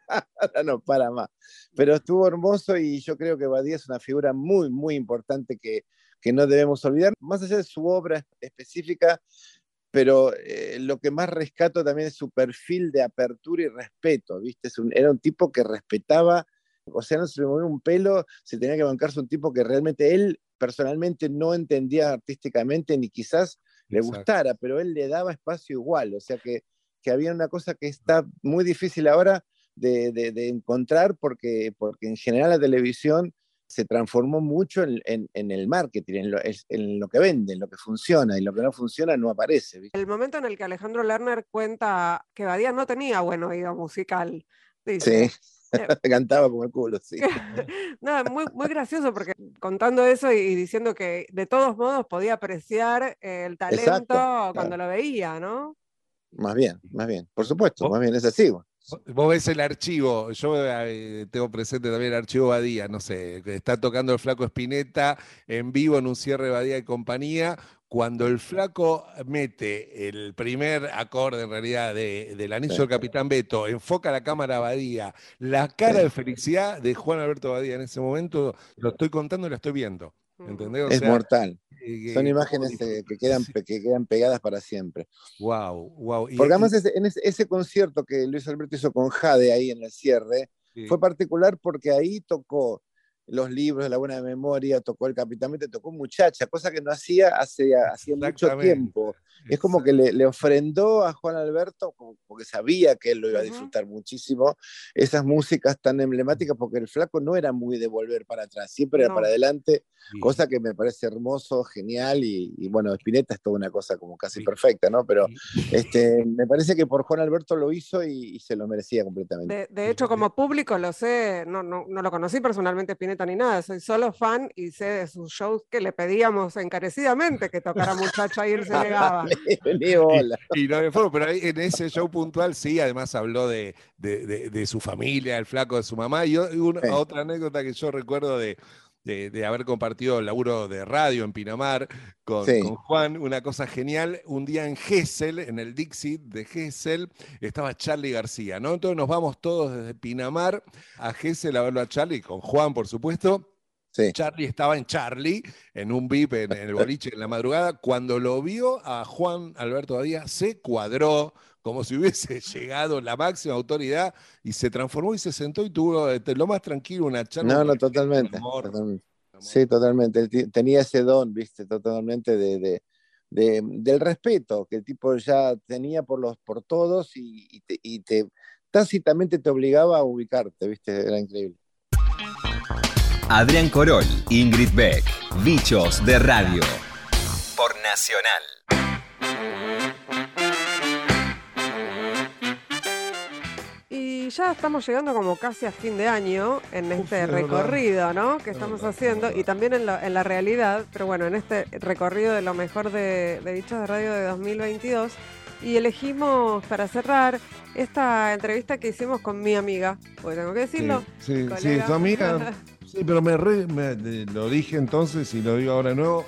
Ahora no para más. Pero estuvo hermoso y yo creo que Badía es una figura muy, muy importante que, que no debemos olvidar, más allá de su obra específica, pero eh, lo que más rescato también es su perfil de apertura y respeto, ¿viste? Es un- era un tipo que respetaba, o sea, no se le movía un pelo, se tenía que bancarse un tipo que realmente él personalmente no entendía artísticamente ni quizás le Exacto. gustara, pero él le daba espacio igual, o sea que, que había una cosa que está muy difícil ahora de, de- de encontrar porque, porque en general la televisión se transformó mucho en, en- en el marketing, en lo, en lo que vende, en lo que funciona, y lo que no funciona no aparece. ¿viste? El momento en el que Alejandro Lerner cuenta que Badía no tenía buen oído musical. Dice. Sí, cantaba como el culo, sí. Nada, muy, muy gracioso porque contando eso y, y diciendo que de todos modos podía apreciar el talento Exacto, cuando lo veía, ¿no? Más bien, más bien, por supuesto, ¿Vos? más bien, es así. Vos ves el archivo, yo eh, tengo presente también el archivo Badía, no sé, que está tocando el flaco Espineta en vivo en un cierre de Badía y compañía. Cuando el flaco mete el primer acorde en realidad de- del anillo Sí. del Capitán Beto, enfoca la cámara a Badía, la cara Sí. de felicidad de Juan Alberto Badía en ese momento, lo estoy contando y la estoy viendo. ¿Entendés? O es sea, mortal. eh, Son imágenes eh, que, quedan, Sí. que quedan pegadas para siempre. Wow, wow. Y- Porque y- además ese, en ese, ese concierto que Luis Alberto hizo con Jade ahí en el cierre, sí. fue particular porque ahí tocó los libros de la buena memoria, tocó el Capitán tocó Muchacha, cosa que no hacía hace, hacía mucho Exactamente. Es como que le, le ofrendó a Juan Alberto, porque sabía que él lo iba a disfrutar muchísimo, esas músicas tan emblemáticas, porque el flaco no era muy de volver para atrás, siempre era para adelante, Sí. cosa que me parece hermoso, genial, y, y bueno, Spinetta es toda una cosa como casi Sí. perfecta, ¿no? Pero este, me parece que por Juan Alberto lo hizo y, y se lo merecía completamente. De, de hecho, como público lo sé, no, no, no lo conocí personalmente Spinetta ni nada, soy solo fan y sé de sus shows que le pedíamos encarecidamente que tocara muchacha y él se negaba. Ni bola. Y no le fue, pero ahí en ese show puntual sí, además habló de, de- de- de su familia, el flaco de su mamá. Y una- Sí. otra anécdota que yo recuerdo de, de- de haber compartido el laburo de radio en Pinamar con, Sí. con Juan, una cosa genial. Un día en Gessel, en el Dixie de Gessel, estaba Charlie García, ¿no? Entonces nos vamos todos desde Pinamar a Gessel a verlo a Charlie, con Juan, por supuesto. Sí. Charlie estaba en Charlie, en un VIP en, en el boliche en la madrugada. Cuando lo vio a Juan Alberto Badía, se cuadró como si hubiese llegado la máxima autoridad y se transformó y se sentó y tuvo eh, lo más tranquilo una charla. No, no, totalmente. amor, totalmente. Sí, totalmente. Tenía ese don, viste, totalmente de, de- de- del respeto que el tipo ya tenía por los por todos y, y te, y te- tácitamente te obligaba a ubicarte, viste, era increíble. Adrián Corol, Ingrid Beck, Bichos de Radio. Por Nacional. Y ya estamos llegando como casi a fin de año en este recorrido, ¿no? Que Es estamos haciendo y también en, lo- en la realidad, pero bueno, en este recorrido de lo mejor de, de Bichos de Radio de 2022 y elegimos para cerrar esta entrevista que hicimos con mi amiga, porque tengo que decirlo. Sí, sí, colega. tu amiga. Sí, pero me, re- me- lo dije entonces y lo digo ahora de nuevo.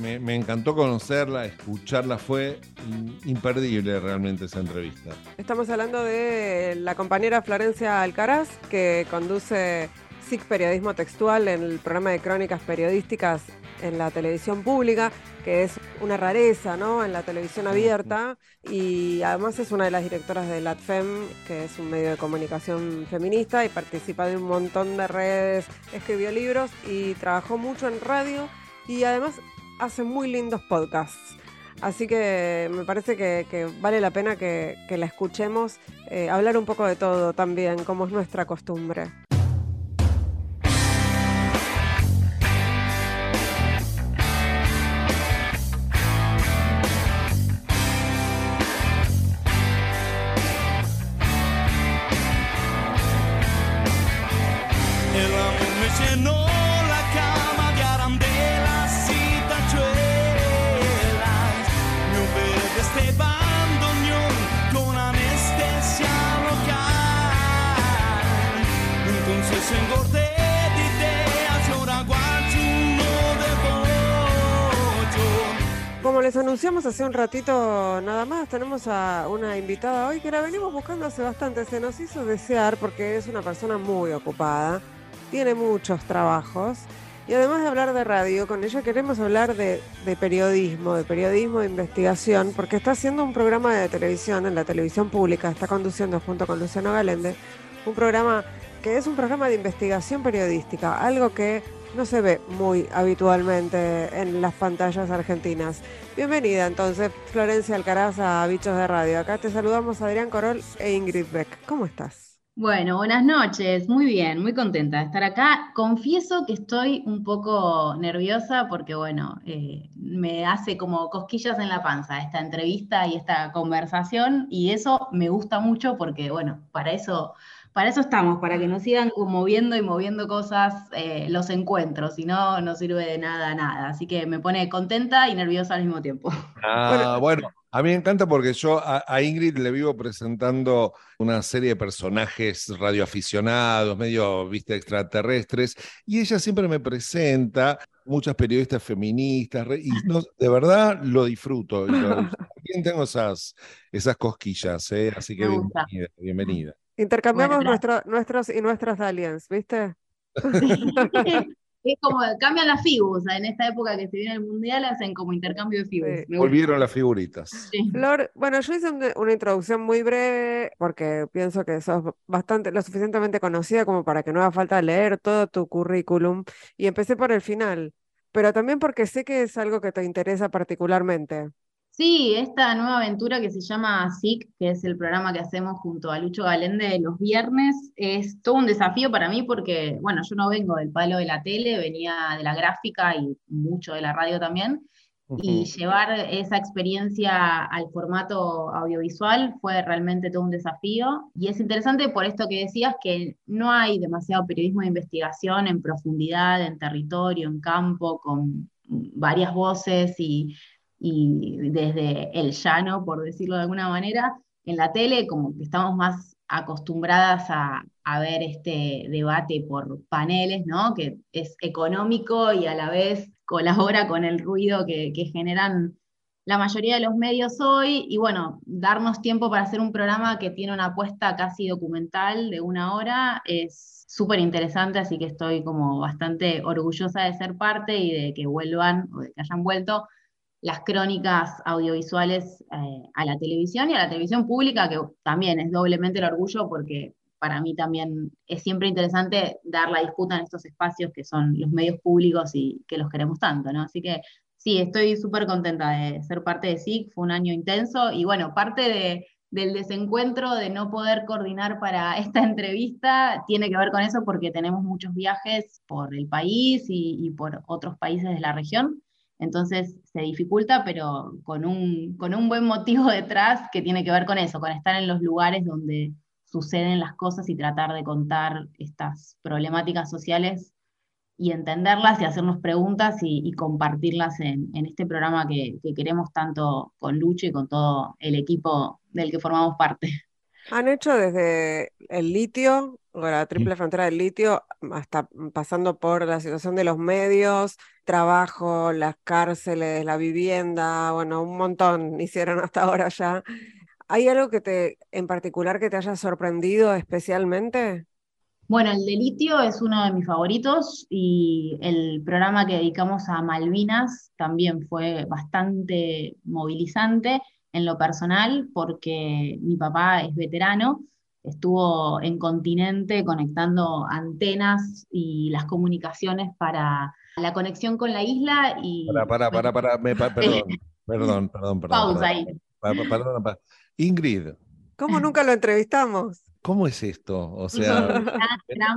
me, me encantó conocerla, escucharla, fue imperdible realmente esa entrevista. Estamos hablando de la compañera Florencia Alcaraz, que conduce SIC Periodismo Textual en el programa de crónicas periodísticas en la televisión pública, que es una rareza, ¿no? En la televisión abierta y además es una de las directoras de LATFEM, que es un medio de comunicación feminista y participa de un montón de redes, escribió libros y trabajó mucho en radio y además hace muy lindos podcasts. Así que me parece que, vale la pena que, la escuchemos eh, hablar un poco de todo también, como es nuestra costumbre. Hace un ratito nada más, tenemos a una invitada hoy que la venimos buscando hace bastante. Se nos hizo desear porque es una persona muy ocupada, tiene muchos trabajos y además de hablar de radio, con ella queremos hablar de, periodismo, de periodismo de investigación, porque está haciendo un programa de televisión en la televisión pública, está conduciendo junto con Luciano Galende, un programa que es un programa de investigación periodística, algo que no se ve muy habitualmente en las pantallas argentinas. Bienvenida entonces, Florencia Alcaraz a Bichos de Radio. Acá te saludamos Adrián Corol e Ingrid Beck. ¿Cómo estás? Bueno, buenas noches, muy bien, muy contenta de estar acá. Confieso que estoy un poco nerviosa porque, bueno, eh, me hace como cosquillas en la panza esta entrevista y esta conversación y eso me gusta mucho porque, bueno, para eso para eso estamos, para que nos sigan moviendo y moviendo cosas eh, los encuentros, si no, no sirve de nada, nada. Así que me pone contenta y nerviosa al mismo tiempo. Ah, bueno, a mí me encanta porque yo a, Ingrid le vivo presentando una serie de personajes radioaficionados, medio, viste, extraterrestres, y ella siempre me presenta muchas periodistas feministas, y de verdad lo disfruto. También tengo esas, esas cosquillas, ¿eh? así que bienvenida. bienvenida. Intercambiamos nuestros y nuestras aliens, ¿viste? es como cambian las figuras, en esta época que se viene el mundial hacen como intercambio de figuras. Volvieron las figuritas. Flor, bueno, yo hice una introducción muy breve porque pienso que sos bastante, lo suficientemente conocida como para que no haga falta leer todo tu currículum y empecé por el final, pero también porque sé que es algo que te interesa particularmente. Sí, esta nueva aventura que se llama SIC, que es el programa que hacemos junto a Lucho Galende los viernes, es todo un desafío para mí porque, bueno, yo no vengo del palo de la tele, venía de la gráfica y mucho de la radio también, y llevar esa experiencia al formato audiovisual fue realmente todo un desafío. Y es interesante por esto que decías, que no hay demasiado periodismo de investigación en profundidad, en territorio, en campo, con varias voces y y desde el llano, por decirlo de alguna manera, en la tele como que estamos más acostumbradas a, ver este debate por paneles, ¿no? que es económico y a la vez colabora con el ruido que, generan la mayoría de los medios hoy, y bueno, darnos tiempo para hacer un programa que tiene una apuesta casi documental de una hora es súper interesante, así que estoy como bastante orgullosa de ser parte y de que vuelvan o de que hayan vuelto las crónicas audiovisuales eh, a la televisión y a la televisión pública, que también es doblemente el orgullo porque para mí también es siempre interesante dar la disputa en estos espacios que son los medios públicos y que los queremos tanto, ¿no? Así que sí, estoy súper contenta de ser parte de SIC, fue un año intenso y bueno, parte de, del desencuentro de no poder coordinar para esta entrevista tiene que ver con eso porque tenemos muchos viajes por el país y por otros países de la región. Entonces se dificulta, pero con un, con un buen motivo detrás que tiene que ver con eso, con estar en los lugares donde suceden las cosas y tratar de contar estas problemáticas sociales y entenderlas y hacernos preguntas y, compartirlas en, este programa que, que, queremos tanto con Lucho y con todo el equipo del que formamos parte. Han hecho desde el litio la triple frontera del litio, hasta pasando por la situación de los medios, trabajo, las cárceles, la vivienda, bueno, un montón hicieron hasta ahora ya. ¿Hay algo que te, en particular que te haya sorprendido especialmente? Bueno, el de litio es uno de mis favoritos y el programa que dedicamos a Malvinas también fue bastante movilizante en lo personal porque mi papá es veterano estuvo en continente conectando antenas y las comunicaciones para la conexión con la isla y... Para, para, para, perdón, perdón, perdón, perdón. Pausa ahí. Ingrid. ¿Cómo nunca lo entrevistamos? ¿Cómo es esto? O sea,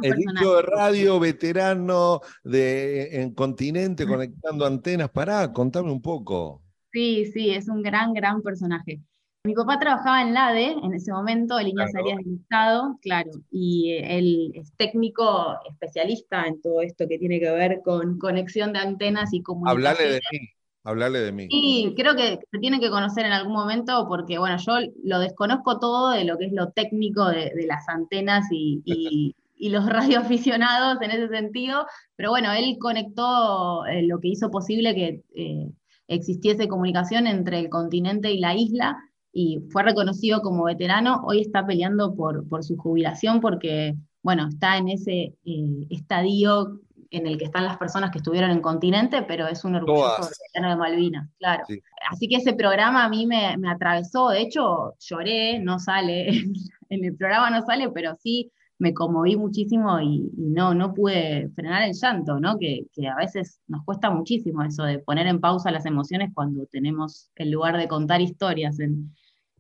el de radio veterano de, en continente conectando antenas. Pará, contame un poco. Sí, sí, es un gran, gran personaje. Mi papá trabajaba en LADE en ese momento, en líneas aéreas del Estado, claro, y eh, él es técnico especialista en todo esto que tiene que ver con conexión de antenas y comunicación. Hablale de mí, hablale de mí. Sí, creo que se tiene que conocer en algún momento porque, bueno, yo lo desconozco todo de lo que es lo técnico de, las antenas y, y, los radioaficionados en ese sentido, pero bueno, él conectó eh, lo que hizo posible que eh, existiese comunicación entre el continente y la isla y fue reconocido como veterano, hoy está peleando por, por su jubilación porque, bueno, está en ese eh, estadio en el que están las personas que estuvieron en continente, pero es un orgulloso veterano de Malvinas, claro. Así que ese programa a mí me, me atravesó, de hecho lloré, no sale, en el programa no sale, pero sí me conmoví muchísimo y, no, no pude frenar el llanto, ¿no? Que, que, a veces nos cuesta muchísimo eso de poner en pausa las emociones cuando tenemos el lugar de contar historias en,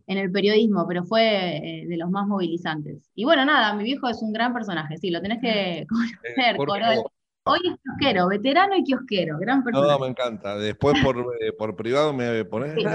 en el periodismo, pero fue eh, de los más movilizantes. Y bueno, nada, mi viejo es un gran personaje, sí, lo tenés que conocer, Corol. Hoy es kiosquero, veterano y kiosquero, gran personaje. No, me encanta. Después por, eh, por privado me pones sí.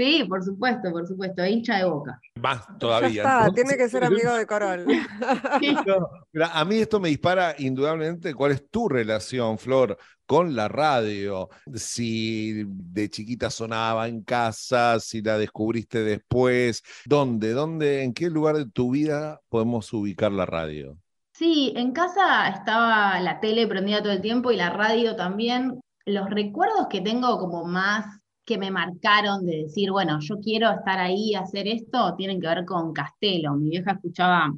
Sí, por supuesto, por supuesto, hincha de boca. Más todavía. Ya está, tiene que ser amigo de Corol. a mí esto me dispara indudablemente cuál es tu relación, Flor, con la radio. Si de chiquita sonaba en casa, si la descubriste después, ¿dónde, dónde, en qué lugar de tu vida podemos ubicar la radio? Sí, en casa estaba la tele prendida todo el tiempo y la radio también. Los recuerdos que tengo como más que me marcaron de decir, bueno, yo quiero estar ahí, hacer esto, tienen que ver con Castelo. Mi vieja escuchaba,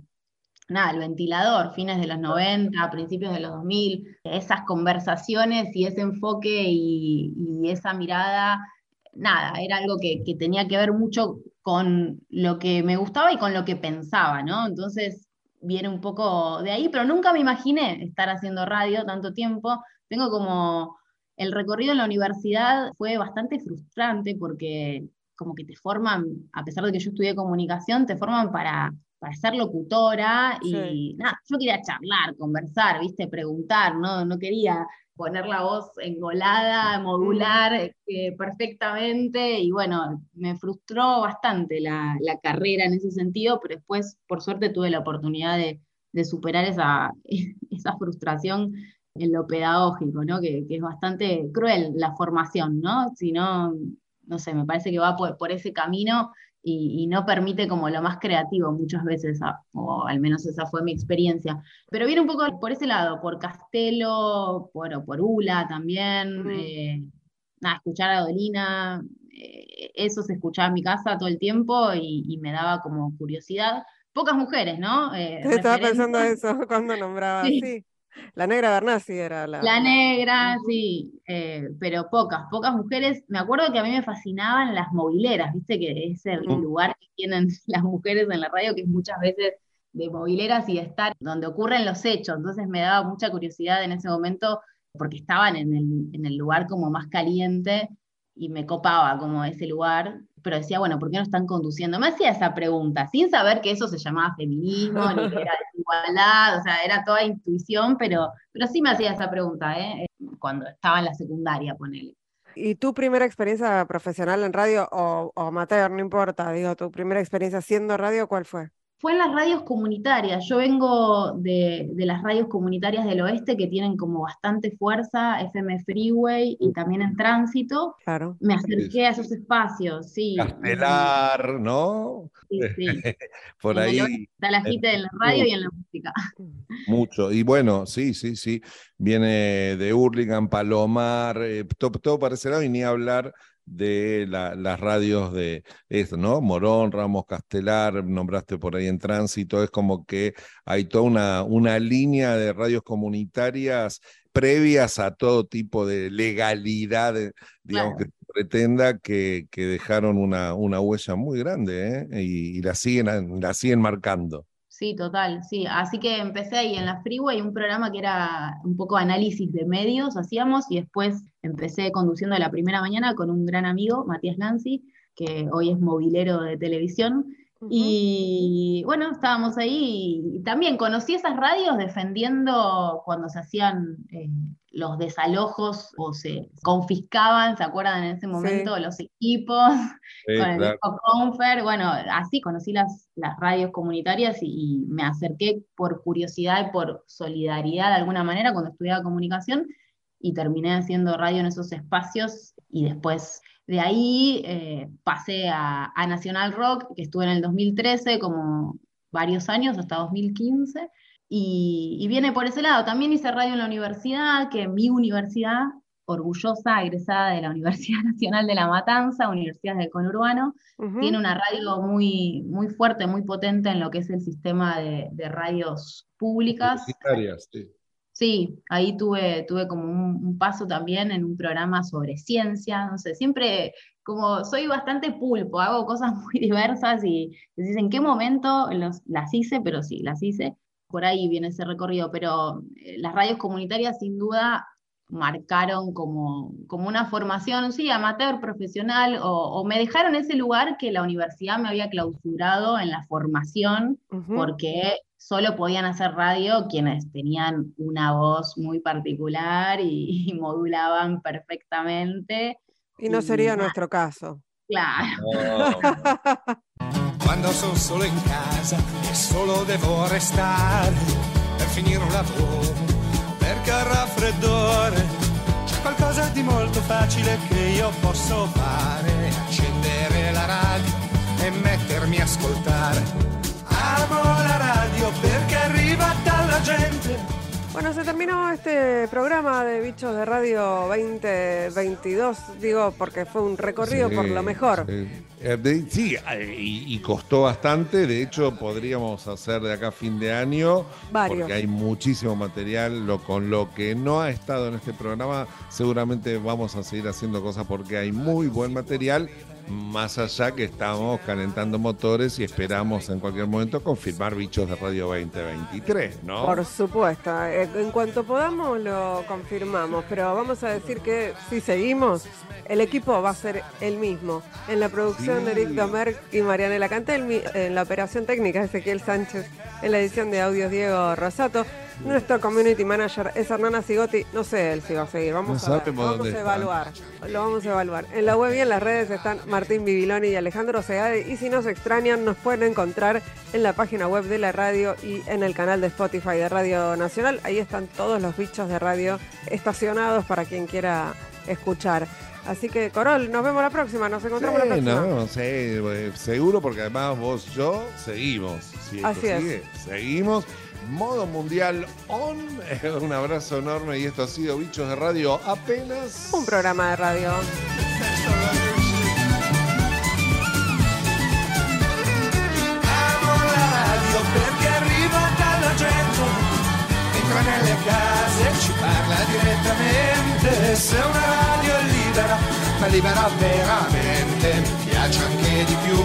nada, el ventilador, fines de los 90, principios de los 2000, esas conversaciones y ese enfoque y, esa mirada, nada, era algo que, que, tenía que ver mucho con lo que me gustaba y con lo que pensaba, ¿no? Entonces viene un poco de ahí, pero nunca me imaginé estar haciendo radio tanto tiempo. Tengo como el recorrido en la universidad fue bastante frustrante porque como que te forman, a pesar de que yo estudié comunicación, te forman para, para ser locutora y nada, yo quería charlar, conversar, viste, preguntar, no, no quería poner la voz engolada, modular eh, perfectamente y bueno, me frustró bastante la, carrera en ese sentido, pero después por suerte tuve la oportunidad de, de superar esa, esa frustración en lo pedagógico, ¿no? Que, es bastante cruel la formación, ¿no? Si no, no sé, me parece que va por, ese camino y, no permite como lo más creativo muchas veces, o al menos esa fue mi experiencia. Pero viene un poco por ese lado, por Castelo, por, por Ula también, eh, nada, escuchar a Dolina, eh, eso se escuchaba en mi casa todo el tiempo y, me daba como curiosidad. Pocas mujeres, ¿no? Eh, Estaba pensando eso cuando nombraba, sí. La negra Bernasi era la. La negra, sí, eh, pero pocas, pocas mujeres. Me acuerdo que a mí me fascinaban las mobileras, viste que es el lugar que tienen las mujeres en la radio, que es muchas veces de mobileras y de estar donde ocurren los hechos. Entonces me daba mucha curiosidad en ese momento, porque estaban en el, en el lugar como más caliente y me copaba como ese lugar, pero decía, bueno, ¿por qué no están conduciendo? Me hacía esa pregunta, sin saber que eso se llamaba feminismo, ni que era desigualdad, o sea, era toda intuición, pero, pero sí me hacía esa pregunta, ¿eh? cuando estaba en la secundaria, ponele. ¿Y tu primera experiencia profesional en radio o, o amateur, no importa, digo, tu primera experiencia haciendo radio, cuál fue? Fue en las radios comunitarias. Yo vengo de, de, las radios comunitarias del oeste que tienen como bastante fuerza, FM Freeway y también en tránsito. Claro. Me acerqué a esos espacios, sí. Castelar, ¿no? Sí, sí. Por En ahí. Está la agita en la radio y en la música. Mucho. Y bueno, sí, sí, sí. Viene de Hurlingham, Palomar, eh, todo, todo para ese lado y ni hablar de la- las radios de esto, ¿no? Morón, Ramos Castelar, nombraste por ahí en tránsito, es como que hay toda una, una línea de radios comunitarias previas a todo tipo de legalidad, eh, digamos, Claro. que pretenda que, que dejaron una, una huella muy grande, ¿eh? Y, y la siguen, la siguen marcando. Sí, total, sí. Así que empecé ahí en la Freeway, un programa que era un poco análisis de medios, hacíamos, y después empecé conduciendo la primera mañana con un gran amigo, Matías Nancy, que hoy es movilero de televisión. Y bueno, estábamos ahí y también conocí esas radios defendiendo cuando se hacían eh, los desalojos o se confiscaban, ¿se acuerdan en ese momento? Los equipos Sí, con el claro. disco Confer, bueno, así conocí las, las radios comunitarias y, y me acerqué por curiosidad y por solidaridad de alguna manera cuando estudiaba comunicación y terminé haciendo radio en esos espacios y después de ahí eh, pasé a, a Nacional Rock, que estuve en el 2013 como varios años, hasta 2015, y, y viene por ese lado. También hice radio en la universidad, que mi universidad, orgullosa, egresada de la Universidad Nacional de La Matanza, Universidad del Conurbano, tiene una radio muy, muy fuerte, muy potente en lo que es el sistema de, de radios públicas. Publicitarias, sí. Sí, ahí tuve, tuve como un, un paso también en un programa sobre ciencia, no sé, siempre como soy bastante pulpo, hago cosas muy diversas y decís en qué momento los- las hice, pero sí, las hice, por ahí viene ese recorrido, pero eh, las radios comunitarias sin duda marcaron como, como una formación, sí, amateur, profesional, o, o me dejaron ese lugar que la universidad me había clausurado en la formación, porque solo podían hacer radio quienes tenían una voz muy particular y, y modulaban perfectamente. Y no sería nada, nuestro caso. Claro. Quando sono solo in casa e solo devo restare per finire un lavoro, perché al raffreddore c'è qualcosa di molto facile che io posso fare, accendere la radio e mettermi a ascoltare. Amo la radio perché. Bueno, se terminó este programa de Bichos de Radio 2022, digo, porque fue un recorrido por lo mejor. Sí, Eh, de- sí, eh, y, y costó bastante. De hecho, podríamos hacer de acá fin de año, Varios. porque hay muchísimo material. Lo, con lo que no ha estado en este programa, seguramente vamos a seguir haciendo cosas porque hay muy buen material. Más allá que estamos calentando motores y esperamos en cualquier momento confirmar Bichos de Radio 2023, ¿no? Por supuesto, eh, en cuanto podamos lo confirmamos, pero vamos a decir que si seguimos, el equipo va a ser el mismo. En la producción Sí. de Eric Domer y Marianela Cantelmi, en la operación técnica Ezequiel Sánchez, en la edición de audios Diego Rosato. Nuestro community manager es Hernana Sigotti, no sé él si va a seguir, vamos No a ver, vamos a evaluar, lo vamos a evaluar. En la web y en las redes están Martín Bibiloni y Alejandro Segade y si nos extrañan nos pueden encontrar en la página web de la radio y en el canal de Spotify de Radio Nacional. Ahí están todos los bichos de radio estacionados para quien quiera escuchar. Así que, Corol, nos vemos la próxima, nos encontramos la Sí, próxima. no, eh, seguro, porque además vos, yo, seguimos. Si Así es. sigue, seguimos. Modo mundial on. Un abrazo enorme y esto ha sido Bichos de Radio apenas. Un programa de radio. Amo la radio perché arriva dalla gente, entra nelle case e ci parla direttamente. Se una radio è libera, ma libera veramente, mi piace anche di più.